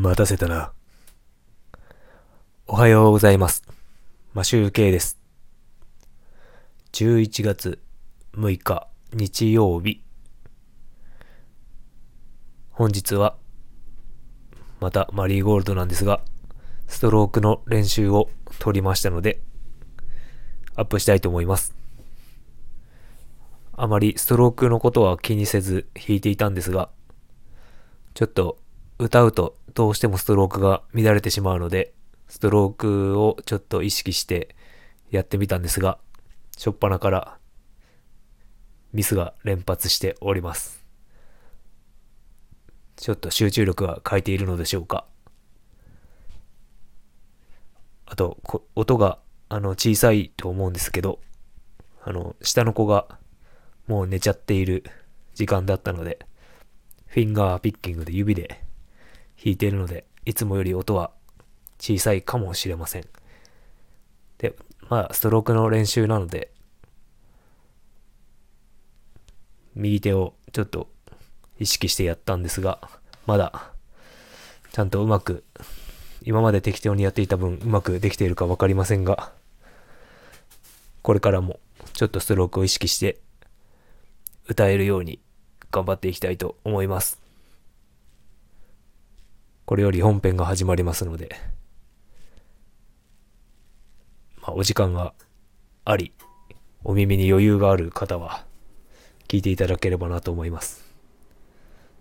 待たせたな。おはようございます。マシューケイです。11月6日日曜日。本日は、またマリーゴールドなんですが、ストロークの練習を取りましたので、アップしたいと思います。あまりストロークのことは気にせず弾いていたんですが、ちょっと歌うとどうしてもストロークが乱れてしまうので、ストロークをちょっと意識してやってみたんですが、しょっぱなからミスが連発しております。ちょっと集中力が欠いているのでしょうか。あと、音があの小さいと思うんですけど、あの、下の子がもう寝ちゃっている時間だったので、フィンガーピッキングで指で弾いているので、いつもより音は小さいかもしれません。で、まあ、ストロークの練習なので、右手をちょっと意識してやったんですが、まだ、ちゃんとうまく、今まで適当にやっていた分、うまくできているかわかりませんが、これからもちょっとストロークを意識して歌えるように頑張っていきたいと思います。これより本編が始まりますので、まあ、お時間があり、お耳に余裕がある方は、聞いていただければなと思います。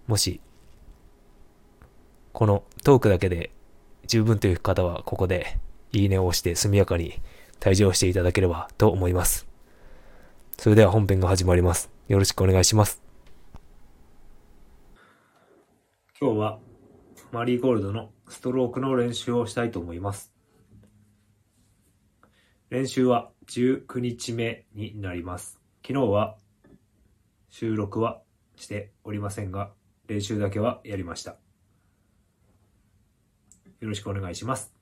もし、このトークだけで十分という方は、ここでいいねを押して速やかに退場していただければと思います。それでは本編が始まります。よろしくお願いします。今日はマリーゴールドのストロークの練習をしたいと思います。練習は19日目になります。昨日は収録はしておりませんが、練習だけはやりました。よろしくお願いします。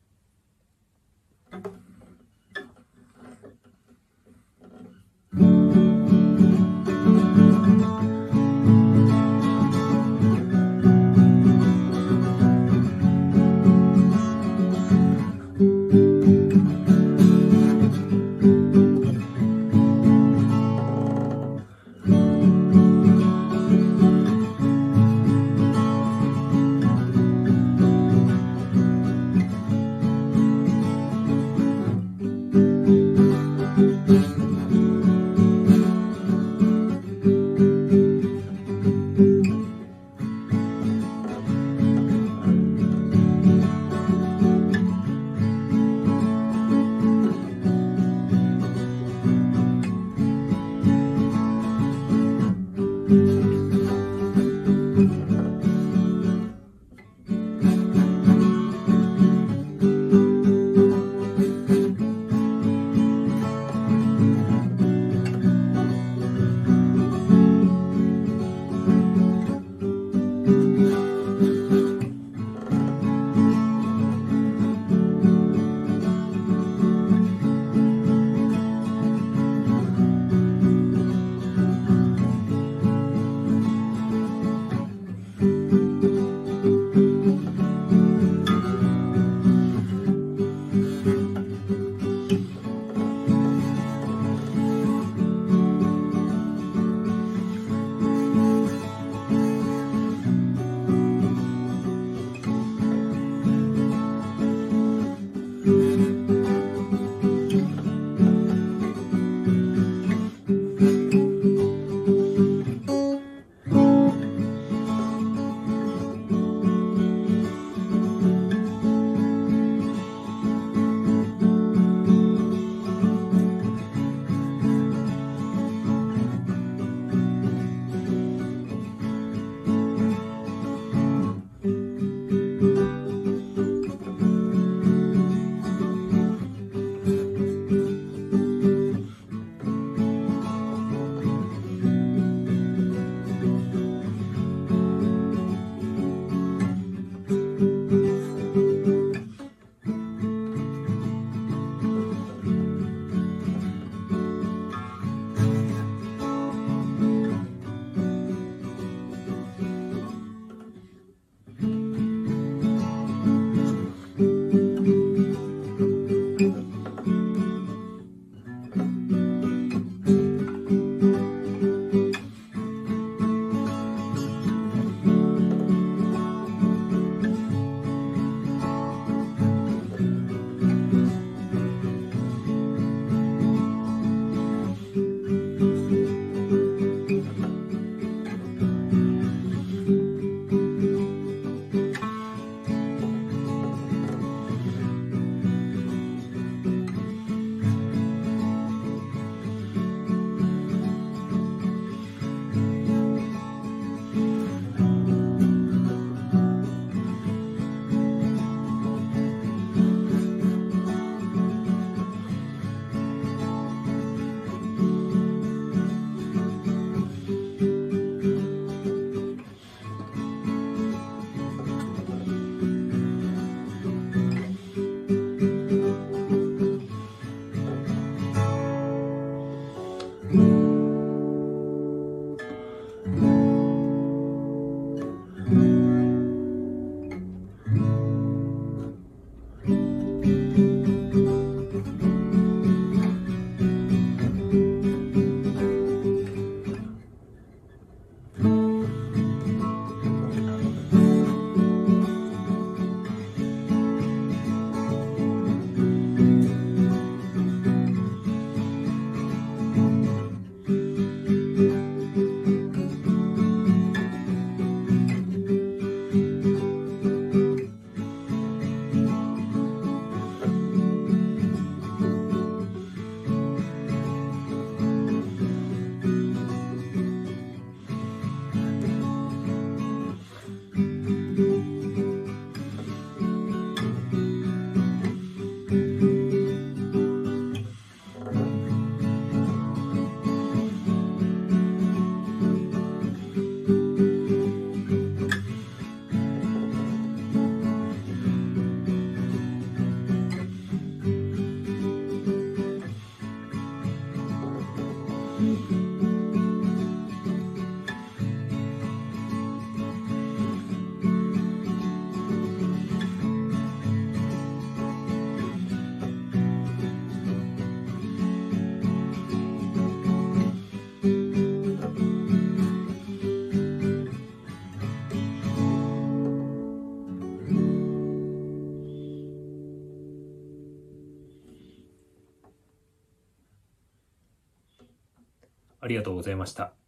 ありがとうございました。